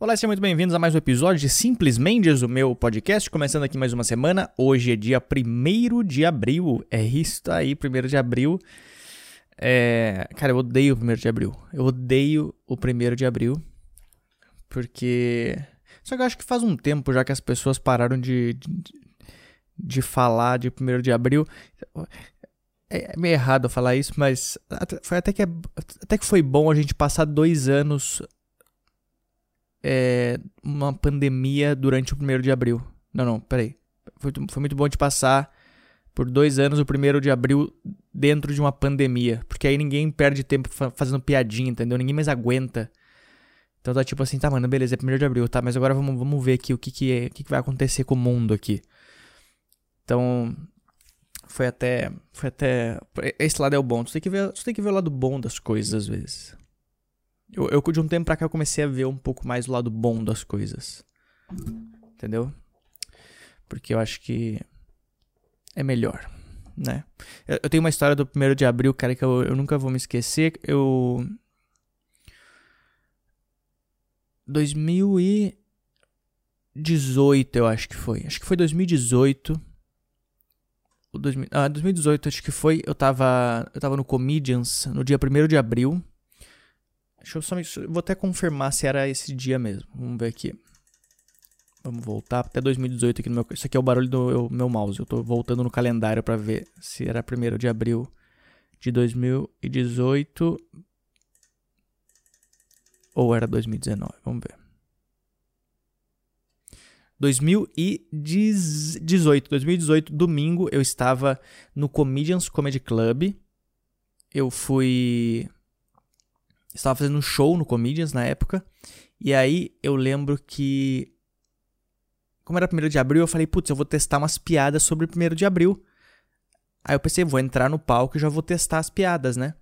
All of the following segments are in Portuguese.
Olá, sejam muito bem-vindos a mais um episódio de Simplesmente o meu podcast. Começando aqui mais uma semana. Hoje é dia 1 de abril. É isso aí, 1 de abril. É... Cara, eu odeio o 1 de abril. Eu odeio o 1 de abril. Porque. Só que eu acho que faz um tempo já que as pessoas pararam de, de, de falar de 1 de abril. É meio errado falar isso, mas foi até que, é, até que foi bom a gente passar dois anos é, uma pandemia durante o primeiro de abril. Não, não, peraí. Foi, foi muito bom de passar por dois anos o primeiro de abril dentro de uma pandemia. Porque aí ninguém perde tempo fazendo piadinha, entendeu? Ninguém mais aguenta. Então tá tipo assim, tá, mano, beleza, é primeiro de abril, tá? Mas agora vamos, vamos ver aqui o que, que, é, o que, que vai acontecer com o mundo aqui. Então, foi até. Foi até. Esse lado é o bom. Tu tem que ver, tu tem que ver o lado bom das coisas às vezes. Eu, eu, de um tempo pra cá, eu comecei a ver um pouco mais o lado bom das coisas. Entendeu? Porque eu acho que é melhor, né? Eu, eu tenho uma história do 1 de abril, cara, que eu, eu nunca vou me esquecer. Eu. 2018, eu acho que foi. Acho que foi 2018. O 2000, ah, 2018, acho que foi. Eu tava, eu tava no Comedians no dia 1 de abril. Deixa eu só. Vou até confirmar se era esse dia mesmo. Vamos ver aqui. Vamos voltar até 2018 aqui no meu. Isso aqui é o barulho do meu mouse. Eu tô voltando no calendário para ver se era 1 de abril de 2018 ou era 2019. Vamos ver. 2018, 2018, domingo, eu estava no Comedians Comedy Club. Eu fui estava fazendo um show no Comedians na época. E aí eu lembro que. Como era 1 de abril, eu falei, putz, eu vou testar umas piadas sobre 1 de abril. Aí eu pensei, vou entrar no palco e já vou testar as piadas, né?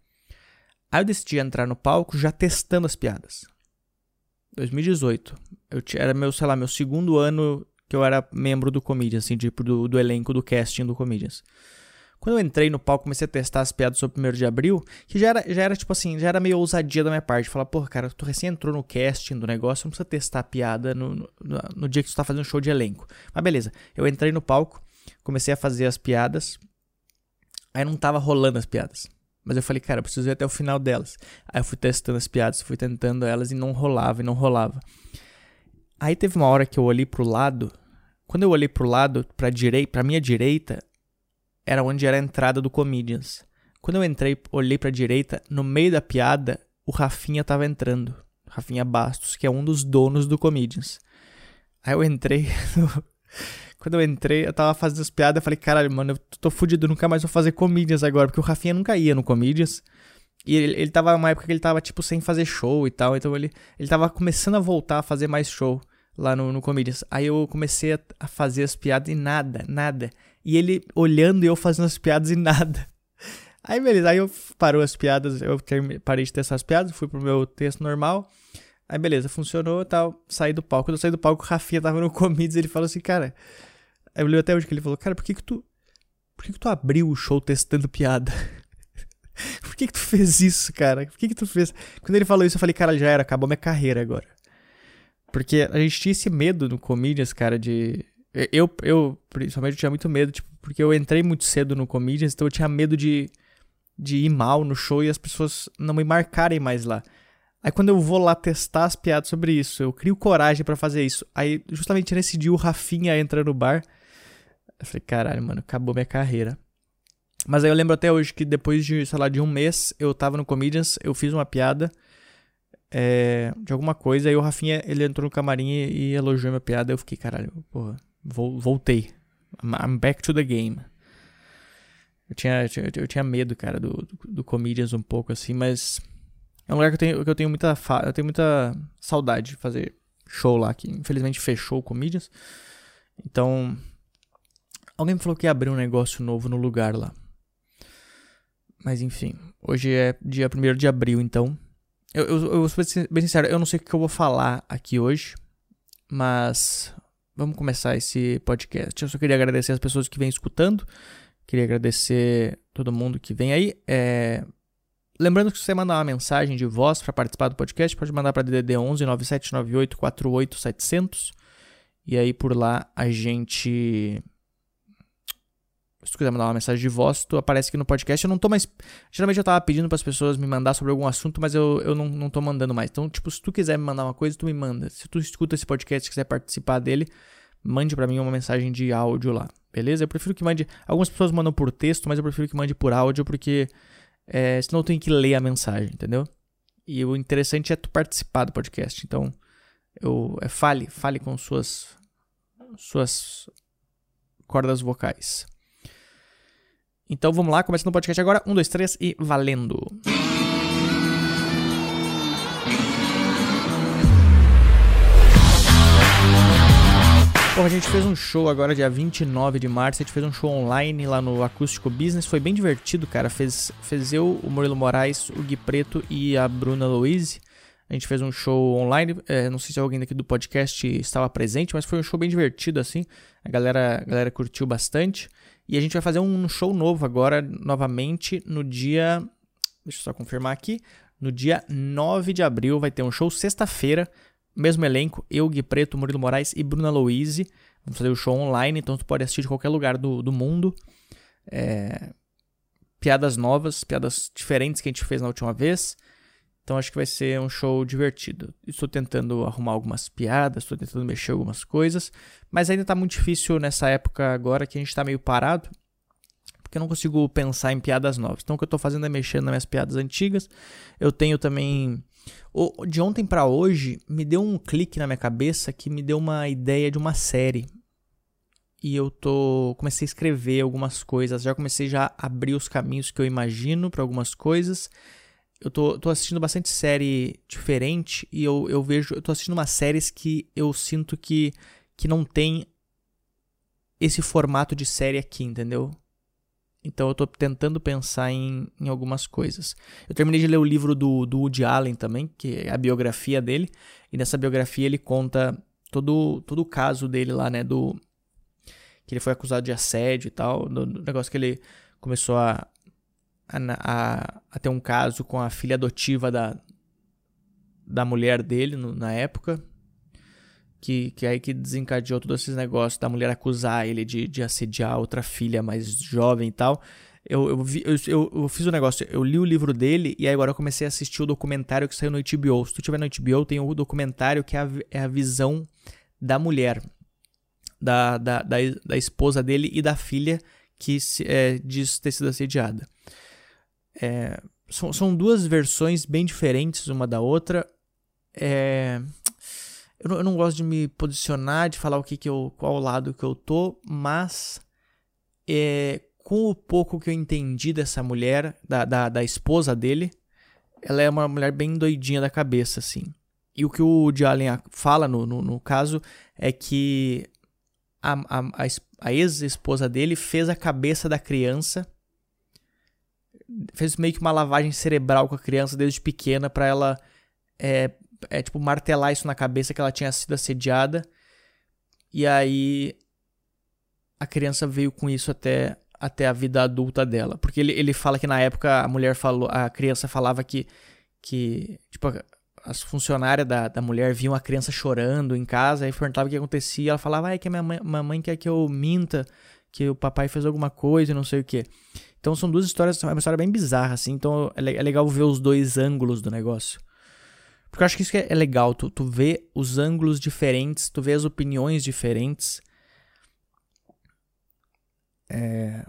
Aí eu decidi entrar no palco já testando as piadas. 2018. Eu era meu, sei lá, meu segundo ano que eu era membro do Comedians, assim, tipo, do, do elenco do casting do Comedians. Quando eu entrei no palco, comecei a testar as piadas sobre o 1 de abril, que já era, já era tipo assim, já era meio ousadia da minha parte. Falar, porra, cara, tu recém entrou no casting do negócio, não precisa testar a piada no, no, no dia que tu tá fazendo show de elenco. Mas beleza, eu entrei no palco, comecei a fazer as piadas, aí não tava rolando as piadas. Mas eu falei, cara, eu preciso ir até o final delas. Aí eu fui testando as piadas, fui tentando elas e não rolava, e não rolava. Aí teve uma hora que eu olhei pro lado. Quando eu olhei pro lado, pra, direi pra minha direita, era onde era a entrada do Comedians. Quando eu entrei, olhei pra direita, no meio da piada, o Rafinha tava entrando. Rafinha Bastos, que é um dos donos do Comedians. Aí eu entrei. Quando eu entrei, eu tava fazendo as piadas, eu falei, caralho, mano, eu tô fudido, nunca mais vou fazer Comedians agora, porque o Rafinha nunca ia no Comedians. E ele, ele tava numa época que ele tava, tipo, sem fazer show e tal, então ele, ele tava começando a voltar a fazer mais show lá no, no Comedians. Aí eu comecei a, a fazer as piadas e nada, nada. E ele olhando e eu fazendo as piadas e nada. Aí beleza, aí eu parou as piadas, eu parei de testar as piadas, fui pro meu texto normal. Aí beleza, funcionou tal, saí do palco. Quando eu saí do palco, o Rafinha tava no Comedians ele falou assim, cara. Eu li até hoje que ele falou, cara, por que que tu. Por que que tu abriu o show testando piada? por que que tu fez isso, cara? Por que que tu fez. Quando ele falou isso, eu falei, cara, já era, acabou minha carreira agora. Porque a gente tinha esse medo no Comedians, cara, de eu, eu, principalmente, tinha muito medo, tipo, porque eu entrei muito cedo no Comedians, então eu tinha medo de, de ir mal no show e as pessoas não me marcarem mais lá. Aí quando eu vou lá testar as piadas sobre isso, eu crio coragem para fazer isso. Aí, justamente nesse dia, o Rafinha entra no bar. Eu falei, caralho, mano, acabou minha carreira. Mas aí eu lembro até hoje que depois de, sei lá, de um mês, eu tava no Comedians, eu fiz uma piada é, de alguma coisa, aí o Rafinha, ele entrou no camarim e, e elogiou minha piada, eu fiquei, caralho, porra, voltei. I'm back to the game. Eu tinha, eu tinha medo, cara, do, do, do Comedians um pouco assim, mas é um lugar que eu tenho, que eu tenho muita eu tenho muita saudade de fazer show lá, que infelizmente fechou o Comedians. Então, alguém me falou que ia abrir um negócio novo no lugar lá. Mas enfim, hoje é dia 1 de abril, então. Eu, eu, eu vou ser bem sincero, eu não sei o que eu vou falar aqui hoje, mas vamos começar esse podcast. Eu só queria agradecer as pessoas que vêm escutando. Queria agradecer todo mundo que vem aí. É... Lembrando que se você mandar uma mensagem de voz para participar do podcast, pode mandar para DDD 11 9798 48700. E aí por lá a gente se tu quiser mandar uma mensagem de voz, tu aparece aqui no podcast. Eu não tô mais. Geralmente eu tava pedindo para as pessoas me mandar sobre algum assunto, mas eu, eu não, não tô mandando mais. Então, tipo, se tu quiser me mandar uma coisa, tu me manda. Se tu escuta esse podcast e quiser participar dele, mande para mim uma mensagem de áudio lá, beleza? Eu prefiro que mande. Algumas pessoas mandam por texto, mas eu prefiro que mande por áudio, porque é, senão eu tenho que ler a mensagem, entendeu? E o interessante é tu participar do podcast. Então, eu, é, fale, fale com suas, suas cordas vocais. Então vamos lá, começando o podcast agora. Um, dois, três e valendo! Bom, a gente fez um show agora dia 29 de março, a gente fez um show online lá no Acústico Business, foi bem divertido, cara. Fez, fez eu, o Murilo Moraes, o Gui Preto e a Bruna Louise. A gente fez um show online, é, não sei se alguém daqui do podcast estava presente, mas foi um show bem divertido assim. A galera, a galera curtiu bastante. E a gente vai fazer um show novo agora, novamente, no dia. Deixa eu só confirmar aqui. No dia 9 de abril vai ter um show sexta-feira, mesmo elenco, eu, Gui Preto, Murilo Moraes e Bruna Louise. Vamos fazer o show online, então tu pode assistir de qualquer lugar do, do mundo. É... Piadas novas, piadas diferentes que a gente fez na última vez. Então acho que vai ser um show divertido. Estou tentando arrumar algumas piadas, estou tentando mexer algumas coisas, mas ainda está muito difícil nessa época agora que a gente está meio parado, porque eu não consigo pensar em piadas novas. Então o que eu estou fazendo é mexendo nas minhas piadas antigas. Eu tenho também de ontem para hoje me deu um clique na minha cabeça que me deu uma ideia de uma série. E eu tô comecei a escrever algumas coisas, já comecei já a abrir os caminhos que eu imagino para algumas coisas eu tô, tô assistindo bastante série diferente e eu, eu vejo. Eu tô assistindo umas séries que eu sinto que, que não tem esse formato de série aqui, entendeu? Então eu tô tentando pensar em, em algumas coisas. Eu terminei de ler o livro do, do Woody Allen também, que é a biografia dele. E nessa biografia ele conta todo, todo o caso dele lá, né? Do. Que ele foi acusado de assédio e tal. Do, do negócio que ele começou a, a, a, a, ter um caso com a filha adotiva da, da mulher dele no, na época. Que, que aí que desencadeou todos esses negócios da mulher acusar ele de, de assediar outra filha mais jovem e tal. Eu, eu, vi, eu, eu, fiz o um negócio, eu li o livro dele e agora eu comecei a assistir o documentário que saiu no HBO. Se tu tiver no HBO, tem o documentário que é a, é a visão da mulher, da, da, da, da, esposa dele e da filha que se, é, diz ter sido assediada. É, são, são duas versões bem diferentes uma da outra. É, eu, não, eu, não, gosto de me posicionar, de falar o que, que eu, qual lado que eu tô, mas é, com o pouco que eu entendi dessa mulher, da, da, da esposa dele, ela é uma mulher bem doidinha da cabeça, assim. E o que o Woody Allen fala no, no, no caso é que a, a, a ex-esposa dele fez a cabeça da criança fez meio que uma lavagem cerebral com a criança desde pequena para ela é, é tipo martelar isso na cabeça que ela tinha sido assediada. E aí a criança veio com isso até até a vida adulta dela, porque ele, ele fala que na época a mulher falou, a criança falava que que tipo as funcionárias da, da mulher viam a criança chorando em casa e perguntavam o que acontecia. Ela falava, ah, é que a minha mãe, mamãe quer que eu minta, que o papai fez alguma coisa e não sei o que. Então são duas histórias, é uma história bem bizarra, assim. Então é, é legal ver os dois ângulos do negócio. Porque eu acho que isso que é, é legal, tu, tu vê os ângulos diferentes, tu vê as opiniões diferentes. É...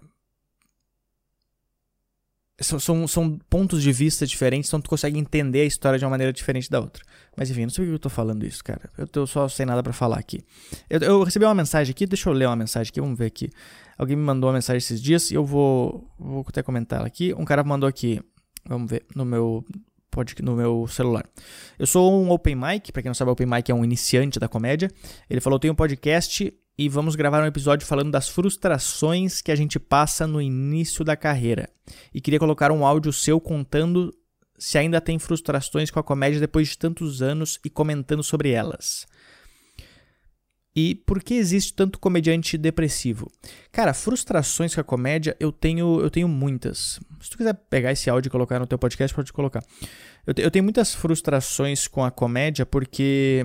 São, são, são, pontos de vista diferentes, então tu consegue entender a história de uma maneira diferente da outra. Mas enfim, não sei por que eu tô falando isso, cara. Eu tô só sem nada para falar aqui. Eu, eu, recebi uma mensagem aqui, deixa eu ler uma mensagem aqui, vamos ver aqui. Alguém me mandou uma mensagem esses dias e eu vou, vou até comentar ela aqui. Um cara mandou aqui, vamos ver, no meu pode no meu celular. Eu sou um open mic, para quem não sabe, open mic é um iniciante da comédia. Ele falou: "Tenho um podcast e vamos gravar um episódio falando das frustrações que a gente passa no início da carreira. E queria colocar um áudio seu contando se ainda tem frustrações com a comédia depois de tantos anos e comentando sobre elas." E por que existe tanto comediante depressivo? Cara, frustrações com a comédia eu tenho, eu tenho muitas. Se tu quiser pegar esse áudio e colocar no teu podcast, pode colocar. Eu, te, eu tenho muitas frustrações com a comédia porque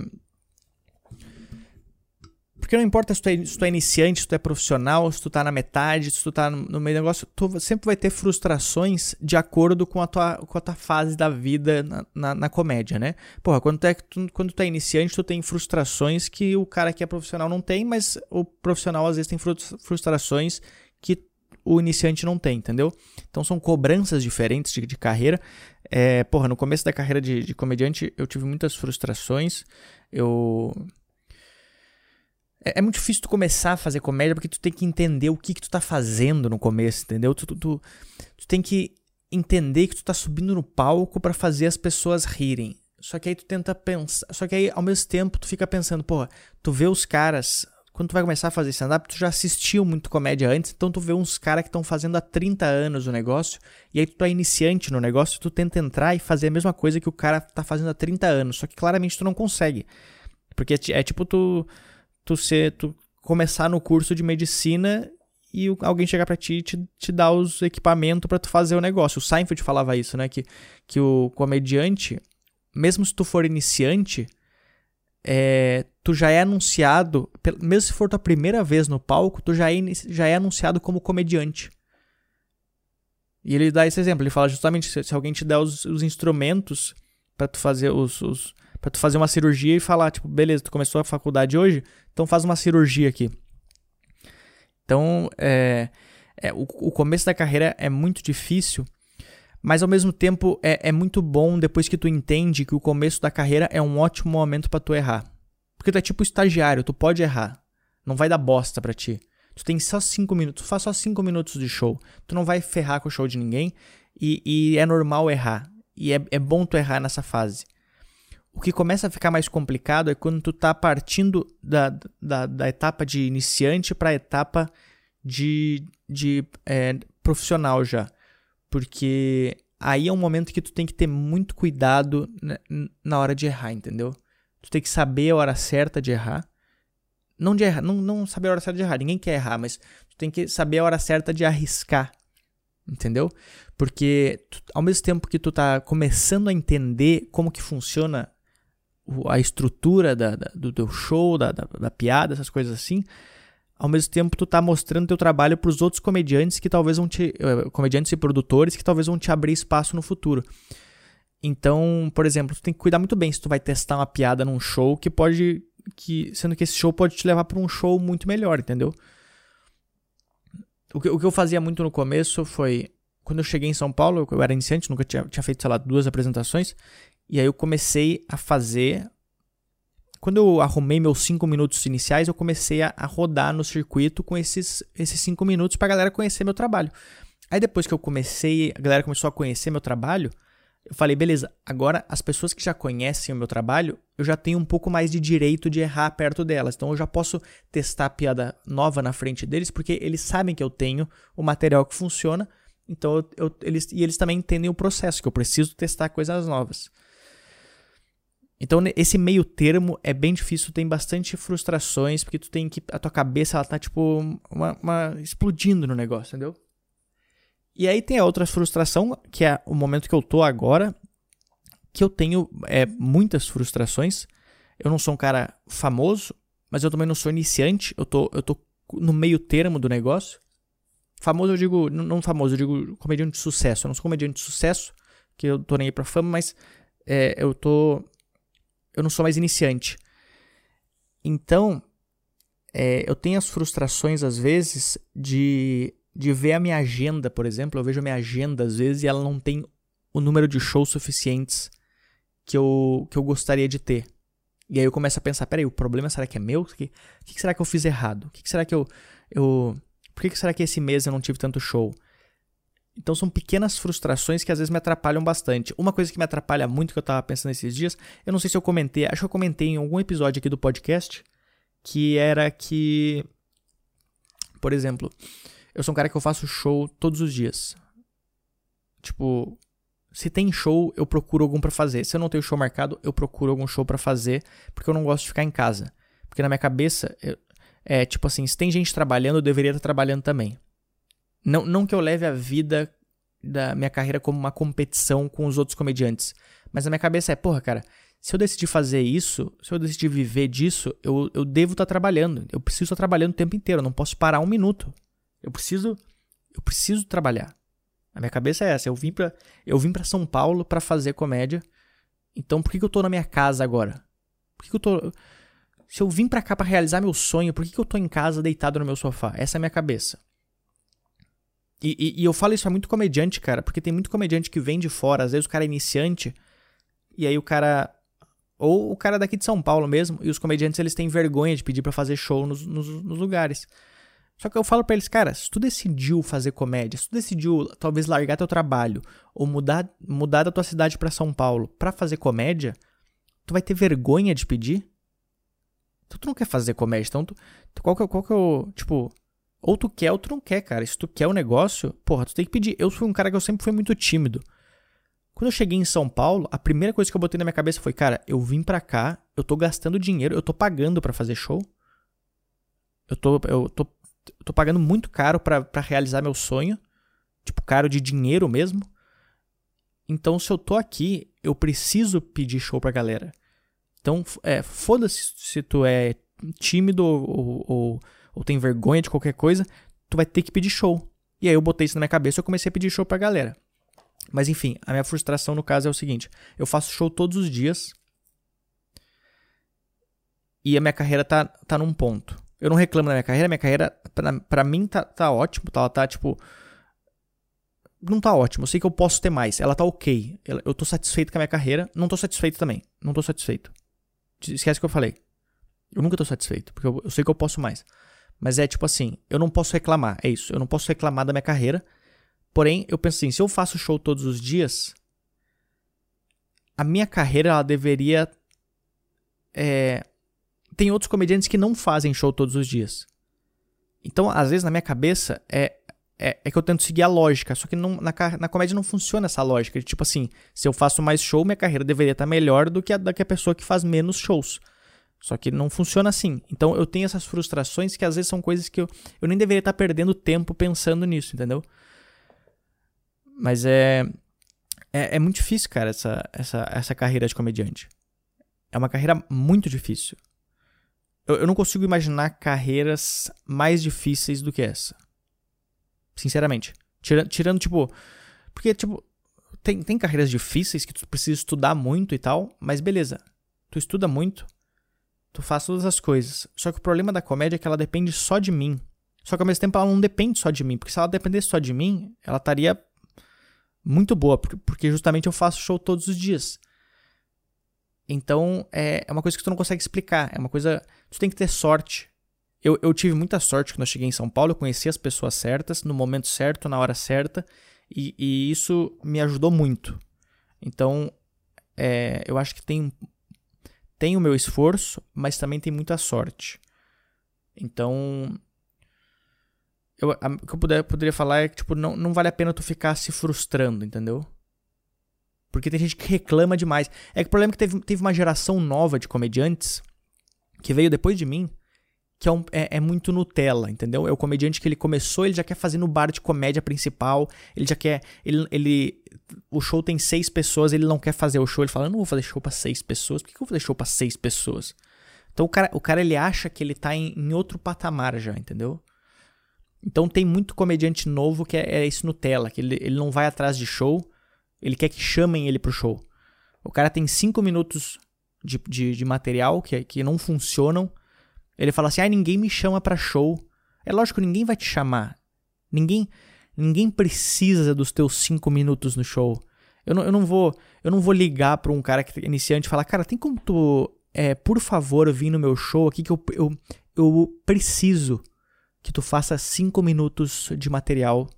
porque não importa se tu, é, se tu é iniciante, se tu é profissional, se tu tá na metade, se tu tá no meio do negócio, tu sempre vai ter frustrações de acordo com a tua, com a tua fase da vida na, na, na comédia, né? Porra, quando tu, é, tu, quando tu é iniciante, tu tem frustrações que o cara que é profissional não tem, mas o profissional às vezes tem frustrações que o iniciante não tem, entendeu? Então são cobranças diferentes de, de carreira. É, porra, no começo da carreira de, de comediante eu tive muitas frustrações. Eu é, é, muito difícil tu começar a fazer comédia porque tu tem que entender o que, que tu tá fazendo no começo, entendeu? Tu, tu, tu, tu tem que entender que tu tá subindo no palco para fazer as pessoas rirem. Só que aí tu tenta pensar. Só que aí, ao mesmo tempo, tu fica pensando, porra, tu vê os caras. Quando tu vai começar a fazer stand-up, tu já assistiu muito comédia antes, então tu vê uns caras que estão fazendo há 30 anos o negócio, e aí tu é iniciante no negócio, tu tenta entrar e fazer a mesma coisa que o cara tá fazendo há 30 anos, só que claramente tu não consegue. Porque é, é tipo tu tu ser, tu começar no curso de medicina e alguém chegar para ti e te, te dar os equipamentos para tu fazer o negócio. O Seinfeld falava isso, né? Que, que o comediante, mesmo se tu for iniciante, é, tu já é anunciado, mesmo se for tua primeira vez no palco, tu já é, já é anunciado como comediante. E ele dá esse exemplo, ele fala justamente se, se alguém te der os, os instrumentos para tu fazer os, os para tu fazer uma cirurgia e falar, tipo, beleza, tu começou a faculdade hoje, então faz uma cirurgia aqui. Então, é, é o, o, começo da carreira é muito difícil, mas ao mesmo tempo é, é muito bom depois que tu entende que o começo da carreira é um ótimo momento para tu errar. Porque tu é tipo estagiário, tu pode errar. Não vai dar bosta pra ti. Tu tem só 5 minutos, tu faz só 5 minutos de show. Tu não vai ferrar com o show de ninguém e, e é normal errar. E é, é bom tu errar nessa fase. O que começa a ficar mais complicado é quando tu tá partindo da, da, da etapa de iniciante para a etapa de, de é, profissional já. Porque aí é um momento que tu tem que ter muito cuidado na, hora de errar, entendeu? Tu tem que saber a hora certa de errar. Não, de errar, não, não saber a hora certa de errar, ninguém quer errar, mas tu tem que saber a hora certa de arriscar, entendeu? Porque tu, ao mesmo tempo que tu tá começando a entender como que funciona a estrutura da, da, do teu show, da, da, da, piada, essas coisas assim, ao mesmo tempo tu tá mostrando teu trabalho para os outros comediantes que talvez vão te eh, comediantes e produtores que talvez vão te abrir espaço no futuro. Então, por exemplo, tu tem que cuidar muito bem se tu vai testar uma piada num show que pode que sendo que esse show pode te levar para um show muito melhor, entendeu? O que, o que eu fazia muito no começo foi quando eu cheguei em São Paulo, eu era iniciante, nunca tinha, tinha feito, sei lá, duas apresentações. E aí eu comecei a fazer. Quando eu arrumei meus cinco minutos iniciais, eu comecei a, a rodar no circuito com esses, esses cinco minutos pra galera conhecer meu trabalho. Aí depois que eu comecei, a galera começou a conhecer meu trabalho, eu falei, beleza, agora as pessoas que já conhecem o meu trabalho, eu já tenho um pouco mais de direito de errar perto delas. Então eu já posso testar a piada nova na frente deles, porque eles sabem que eu tenho o material que funciona. Então eu, eu, eles, e eles também entendem o processo, que eu preciso testar coisas novas. Então, esse meio termo é bem difícil, tem bastante frustrações, porque tu tem que. A tua cabeça, ela tá, tipo, uma, uma, explodindo no negócio, entendeu? E aí tem a outra frustração, que é o momento que eu tô agora, que eu tenho é, muitas frustrações. Eu não sou um cara famoso, mas eu também não sou iniciante, eu tô, eu tô no meio termo do negócio. Famoso eu digo, não famoso, eu digo comediante de sucesso. Eu não sou comediante de sucesso, que eu tô nem aí pra fama, mas é, eu tô eu não sou mais iniciante. Então, é, eu tenho as frustrações às vezes de, de ver a minha agenda, por exemplo. Eu vejo a minha agenda às vezes e ela não tem o número de shows suficientes que eu, que eu gostaria de ter. E aí eu começo a pensar, peraí, o problema será que é meu? O que, que será que eu fiz errado? O que será que eu... eu por que será que esse mês eu não tive tanto show? Então são pequenas frustrações que às vezes me atrapalham bastante. Uma coisa que me atrapalha muito que eu tava pensando esses dias, eu não sei se eu comentei, acho que eu comentei em algum episódio aqui do podcast, que era que por exemplo, eu sou um cara que eu faço show todos os dias. Tipo, se tem show, eu procuro algum para fazer. Se eu não tenho show marcado, eu procuro algum show para fazer, porque eu não gosto de ficar em casa. Porque na minha cabeça, eu, é tipo assim, se tem gente trabalhando, eu deveria estar trabalhando também. Não, não que eu leve a vida da minha carreira como uma competição com os outros comediantes. Mas na minha cabeça é, porra, cara, se eu decidir fazer isso, se eu decidir viver disso, eu, eu devo estar trabalhando. Eu preciso estar trabalhando o tempo inteiro. Eu não posso parar um minuto. Eu preciso. Eu preciso trabalhar. A minha cabeça é essa. Eu vim pra, eu vim pra São Paulo para fazer comédia. Então por que, que eu tô na minha casa agora? Por que, que eu tô. Se eu vim pra cá para realizar meu sonho, por que, que eu tô em casa deitado no meu sofá? Essa é a minha cabeça. E, e, e eu falo isso a muito comediante, cara, porque tem muito comediante que vem de fora, às vezes o cara é iniciante, e aí o cara ou o cara daqui de São Paulo mesmo, e os comediantes eles têm vergonha de pedir para fazer show nos, nos, nos, lugares. Só que eu falo para eles, cara, se tu decidiu fazer comédia, se tu decidiu talvez largar teu trabalho ou mudar, mudar da tua cidade para São Paulo para fazer comédia, tu vai ter vergonha de pedir? Então tu não quer fazer comédia, então tu, qual que, é, qual que é o, tipo, ou tu quer ou tu não quer, cara. Se tu quer o negócio, porra, tu tem que pedir. Eu fui um cara que eu sempre fui muito tímido. Quando eu cheguei em São Paulo, a primeira coisa que eu botei na minha cabeça foi, cara, eu vim pra cá, eu tô gastando dinheiro, eu tô pagando para fazer show. Eu tô, eu tô, eu tô pagando muito caro para realizar meu sonho. Tipo, caro de dinheiro mesmo. Então, se eu tô aqui, eu preciso pedir show pra galera. Então, é, foda-se se tu é tímido ou, ou, ou, ou tem vergonha de qualquer coisa, tu vai ter que pedir show. E aí eu botei isso na minha cabeça e eu comecei a pedir show pra galera. Mas enfim, a minha frustração no caso é o seguinte: eu faço show todos os dias e a minha carreira tá, tá num ponto. Eu não reclamo da minha carreira, minha carreira pra, pra mim tá, tá ótimo, tá, ela tá tipo. Não tá ótimo, eu sei que eu posso ter mais, ela tá ok. Eu tô satisfeito com a minha carreira, não tô satisfeito também, não tô satisfeito. Esquece o que eu falei. Eu nunca tô satisfeito, porque eu, eu sei que eu posso mais. Mas é tipo assim, eu não posso reclamar, é isso. Eu não posso reclamar da minha carreira, Porém, eu penso assim, se eu faço show todos os dias, a minha carreira ela deveria. É... Tem outros comediantes que não fazem show todos os dias. Então, às vezes, na minha cabeça, é, é, é que eu tento seguir a lógica. Só que não, na, na comédia não funciona essa lógica. Tipo assim, se eu faço mais show, minha carreira deveria estar melhor do que a da que a pessoa que faz menos shows. Só que não funciona assim. Então eu tenho essas frustrações que às vezes são coisas que eu, eu nem deveria estar perdendo tempo pensando nisso, entendeu? Mas é, é, é muito difícil, cara, essa, essa, essa carreira de comediante. É uma carreira muito difícil. Eu, eu não consigo imaginar carreiras mais difíceis do que essa. Sinceramente. Tirando, tirando tipo. Porque, tipo, tem, tem carreiras difíceis que tu precisa estudar muito e tal, mas beleza. Tu estuda muito, tu faz todas as coisas. Só que o problema da comédia é que ela depende só de mim. Só que ao mesmo tempo ela não depende só de mim, porque se ela dependesse só de mim, ela estaria muito boa, porque justamente eu faço show todos os dias. Então é, é uma coisa que tu não consegue explicar. É uma coisa. Tu tem que ter sorte. Eu, eu tive muita sorte quando eu cheguei em São Paulo. Eu conheci as pessoas certas, no momento certo, na hora certa. E, e isso me ajudou muito. Então é, eu acho que tem, tem o meu esforço, mas também tem muita sorte. Então eu, a, o que eu puder, poderia falar é que, tipo, não, não vale a pena tu ficar se frustrando, entendeu? Porque tem gente que reclama demais. É que o problema é que teve, teve uma geração nova de comediantes que veio depois de mim, que é, um, é, é, muito Nutella, entendeu? É o comediante que ele começou, ele já quer fazer no bar de comédia principal, ele já quer. Ele, ele, o show tem seis pessoas, ele não quer fazer o show, ele fala, eu não vou fazer show para seis pessoas, por que, que eu vou fazer show para seis pessoas? Então o cara, o cara ele acha que ele tá em, em outro patamar já, entendeu? Então tem muito comediante novo que é, é esse Nutella, que ele, ele não vai atrás de show, ele quer que chamem ele pro show. O cara tem cinco minutos de, de, de material que, que não funcionam. Ele fala assim: ah, ninguém me chama pra show. É lógico, ninguém vai te chamar. Ninguém ninguém precisa dos teus cinco minutos no show. Eu não, eu não vou eu não vou ligar pra um cara que é iniciante e falar: cara, tem como tu, é, por favor, vir no meu show aqui que eu, eu, eu preciso que tu faça cinco minutos de material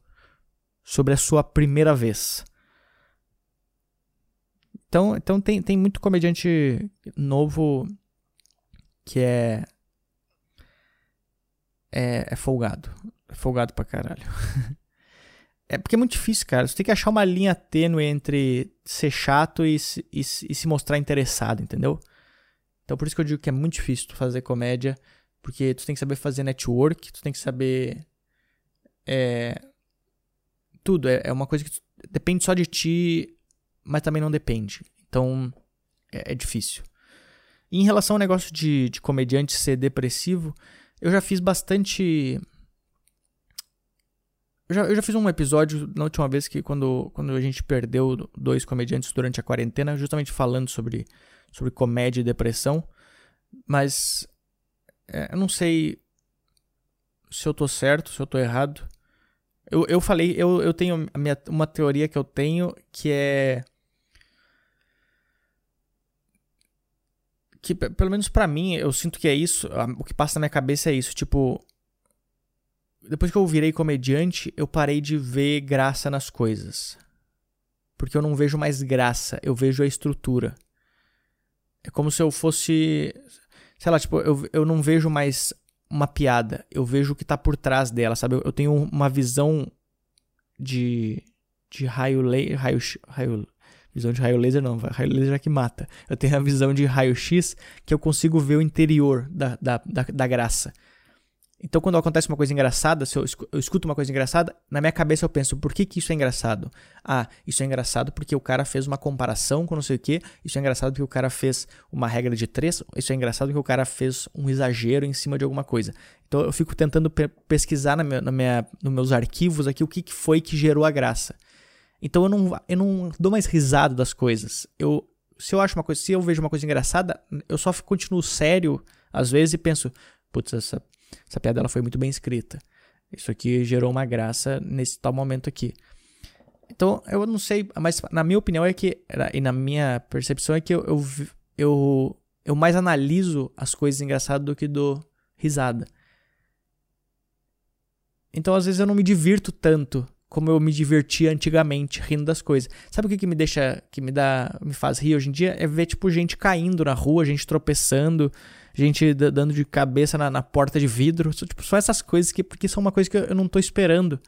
sobre a sua primeira vez. Então, então tem, tem muito comediante novo que é, é, é folgado. É folgado pra caralho. é porque é muito difícil, cara. Você tem que achar uma linha tênue entre ser chato e, e, e se mostrar interessado, entendeu? Então por isso que eu digo que é muito difícil tu fazer comédia, porque tu tem que saber fazer network, tu tem que saber. É, tudo. É, é uma coisa que tu, depende só de ti, mas também não depende. Então é, é difícil. E em relação ao negócio de, de comediante ser depressivo, eu já fiz bastante. Eu já, eu já fiz um episódio na última vez que quando, quando a gente perdeu dois comediantes durante a quarentena, justamente falando sobre, sobre comédia e depressão. Mas é, eu não sei se eu tô certo, se eu tô errado. Eu, eu falei, eu, eu tenho minha, uma teoria que eu tenho que é. Que pelo menos para mim, eu sinto que é isso. O que passa na minha cabeça é isso. Tipo. Depois que eu virei comediante, eu parei de ver graça nas coisas. Porque eu não vejo mais graça, eu vejo a estrutura. É como se eu fosse sei lá, tipo, eu, eu não vejo mais uma piada, eu vejo o que tá por trás dela, sabe? Eu, eu tenho uma visão de de raio laser, raio, raio visão de raio laser não, raio laser é que mata. Eu tenho a visão de raio X que eu consigo ver o interior da, da, da, da graça. Então, quando acontece uma coisa engraçada, se eu, escuto uma coisa engraçada, na minha cabeça eu penso, por que, que isso é engraçado? Ah, isso é engraçado porque o cara fez uma comparação com não sei o que, isso é engraçado porque o cara fez uma regra de três, isso é engraçado porque o cara fez um exagero em cima de alguma coisa. Então, eu fico tentando pe pesquisar na minha, na minha, nos meus arquivos aqui o que, que foi que gerou a graça. Então, eu não, eu não dou mais risada das coisas. Eu, se eu acho uma coisa, se eu vejo uma coisa engraçada, eu só continuo sério às vezes e penso, putz, essa essa piada ela foi muito bem escrita. Isso aqui gerou uma graça nesse tal momento aqui. Então, eu não sei, mas na minha opinião é que, e na minha percepção é que eu, eu, eu, eu mais analiso as coisas engraçadas do que dou risada. Então, às vezes, eu não me divirto tanto como eu me divertia antigamente, rindo das coisas. Sabe o que, que me deixa, que me dá, me faz rir hoje em dia? É ver, tipo, gente caindo na rua, gente tropeçando, gente dando de cabeça na, na porta de vidro. Tipo, só essas coisas que, porque são uma coisa que eu não tô esperando.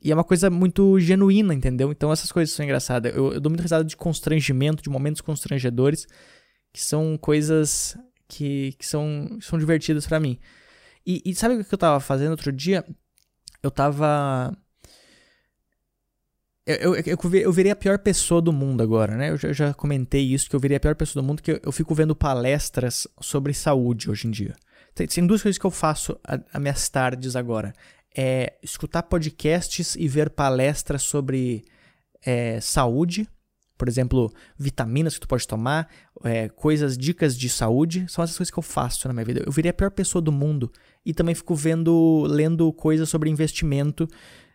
E é uma coisa muito genuína, entendeu? Então essas coisas são engraçadas. Eu, eu dou muita risada de constrangimento, de momentos constrangedores, que são coisas que, que são, são divertidas para mim. E, e, sabe o que eu tava fazendo outro dia? Eu tava eu, eu, eu, virei a pior pessoa do mundo agora, né? Eu já, eu já, comentei isso, que eu virei a pior pessoa do mundo, que eu, eu fico vendo palestras sobre saúde hoje em dia. Tem, tem duas coisas que eu faço a, minhas tardes agora. É escutar podcasts e ver palestras sobre é, saúde. Por exemplo, vitaminas que tu pode tomar, é, coisas, dicas de saúde. São essas coisas que eu faço na minha vida. Eu virei a pior pessoa do mundo. E também fico vendo, lendo coisas sobre investimento.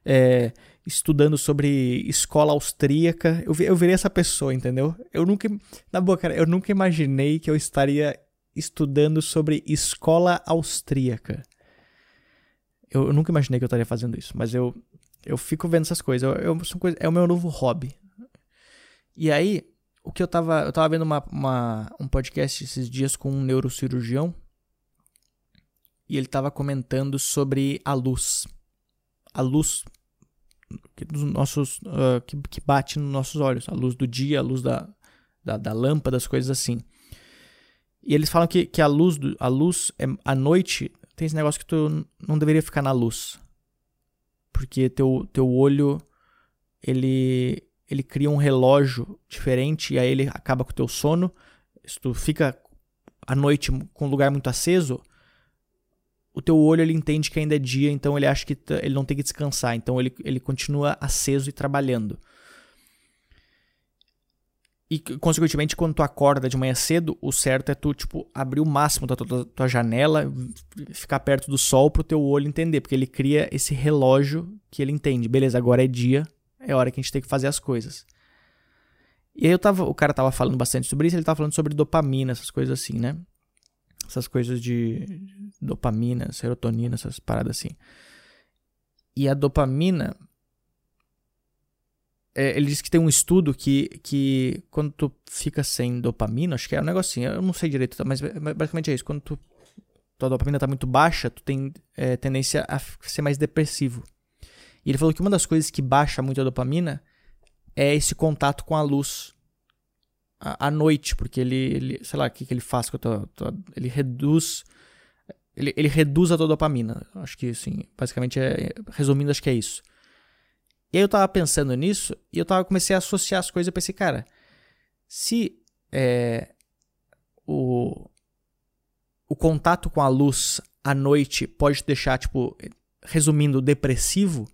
É, estudando sobre escola austríaca. Eu, eu virei essa pessoa, entendeu? Eu nunca. Na boa, cara, eu nunca imaginei que eu estaria estudando sobre escola austríaca. Eu, eu nunca imaginei que eu estaria fazendo isso, mas eu, eu fico vendo essas coisas. Eu, eu, coisa, é o meu novo hobby. E aí, o que eu tava. Eu tava vendo uma, uma, um podcast esses dias com um neurocirurgião. E ele tava comentando sobre a luz. A luz que, dos nossos, uh, que, que bate nos nossos olhos, a luz do dia, a luz da, da, da lâmpada, as coisas assim. E eles falam que, que a luz, do, a luz é, à noite tem esse negócio que tu não deveria ficar na luz. Porque teu, teu olho, ele, ele cria um relógio diferente e aí ele acaba com o teu sono. Se tu fica à noite com um lugar muito aceso, o teu olho ele entende que ainda é dia, então ele acha que ele não tem que descansar, então ele, ele continua aceso e trabalhando. E, consequentemente, quando tu acorda de manhã cedo, o certo é tu, tipo, abrir o máximo da tua, tua janela, ficar perto do sol pro teu olho entender, porque ele cria esse relógio que ele entende. Beleza, agora é dia, é hora que a gente tem que fazer as coisas. E aí eu tava, o cara tava falando bastante sobre isso, ele tava falando sobre dopamina, essas coisas assim, né? Essas coisas de dopamina, serotonina, essas paradas assim. E a dopamina, é, ele diz que tem um estudo que, que quando tu fica sem dopamina, acho que é um negocinho, eu não sei direito, mas basicamente é isso. Quando tu, tua dopamina está muito baixa, tu tem é, tendência a ser mais depressivo. E ele falou que uma das coisas que baixa muito a dopamina é esse contato com a luz. À noite, porque ele, ele sei lá, o que, que ele faz, tô, tô, ele reduz ele, ele reduz a tua dopamina. Acho que, sim, basicamente, é, resumindo, acho que é isso. E aí eu tava pensando nisso e eu tava, comecei a associar as coisas e pensei, cara, se é, o, o contato com a luz à noite pode deixar, tipo, resumindo, depressivo,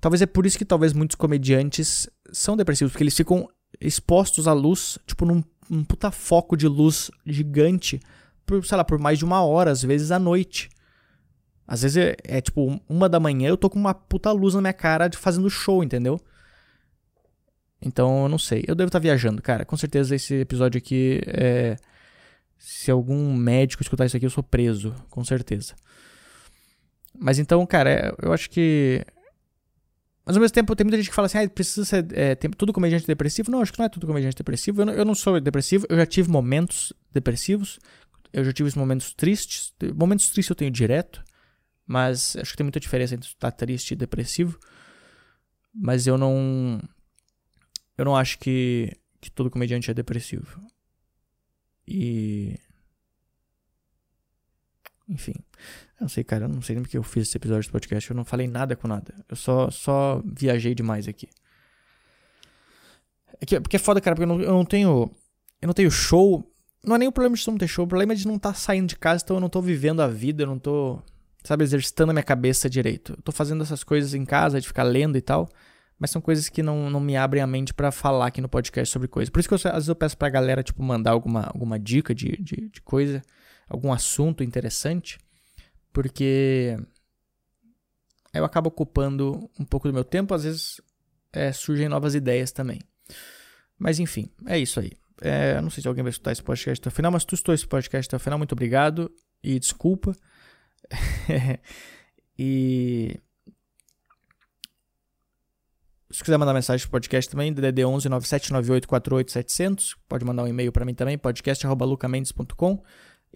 talvez é por isso que talvez muitos comediantes são depressivos, porque eles ficam expostos à luz, tipo, num, num puta foco de luz gigante por, sei lá, por mais de uma hora, às vezes à noite. Às vezes é, é, tipo uma da manhã eu tô com uma puta luz na minha cara de fazendo show, entendeu? Então eu não sei. Eu devo estar tá viajando, cara. Com certeza esse episódio aqui é. Se algum médico escutar isso aqui, eu sou preso, com certeza. Mas então, cara, é, eu acho que. Mas ao mesmo tempo, tem muita gente que fala assim, ah, precisa ser. É, tem, tudo comediante depressivo. Não, acho que não é tudo comediante depressivo. Eu não, eu não sou depressivo, eu já tive momentos depressivos. Eu já tive momentos tristes. Momentos tristes eu tenho direto. Mas acho que tem muita diferença entre estar triste e depressivo. Mas eu não. Eu não acho que, que todo comediante é depressivo. E. Enfim. Eu não sei, cara. Eu não sei nem porque eu fiz esse episódio do podcast. Eu não falei nada com nada. Eu só, só viajei demais aqui. É que, porque é foda, cara, porque eu não, eu não tenho. Eu não tenho show não é nem o problema de não ter show, o problema é de não estar tá saindo de casa, então eu não tô vivendo a vida, eu não tô, sabe, exercitando a minha cabeça direito. Eu tô fazendo essas coisas em casa, de ficar lendo e tal, mas são coisas que não, não me abrem a mente para falar aqui no podcast sobre coisas. Por isso que eu, às vezes eu peço pra galera, tipo, mandar alguma, alguma dica de, de, de coisa, algum assunto interessante, porque eu acabo ocupando um pouco do meu tempo, às vezes é, surgem novas ideias também. Mas enfim, é isso aí. É, não sei se alguém vai escutar esse podcast até o final, mas tu escutou esse podcast até o final, muito obrigado e desculpa. e. Se quiser mandar mensagem pro podcast também, DDD 11 9798 48 pode mandar um e-mail para mim também, podcast@lucamendes.com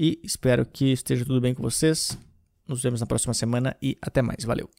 e espero que esteja tudo bem com vocês. Nos vemos na próxima semana e até mais. Valeu!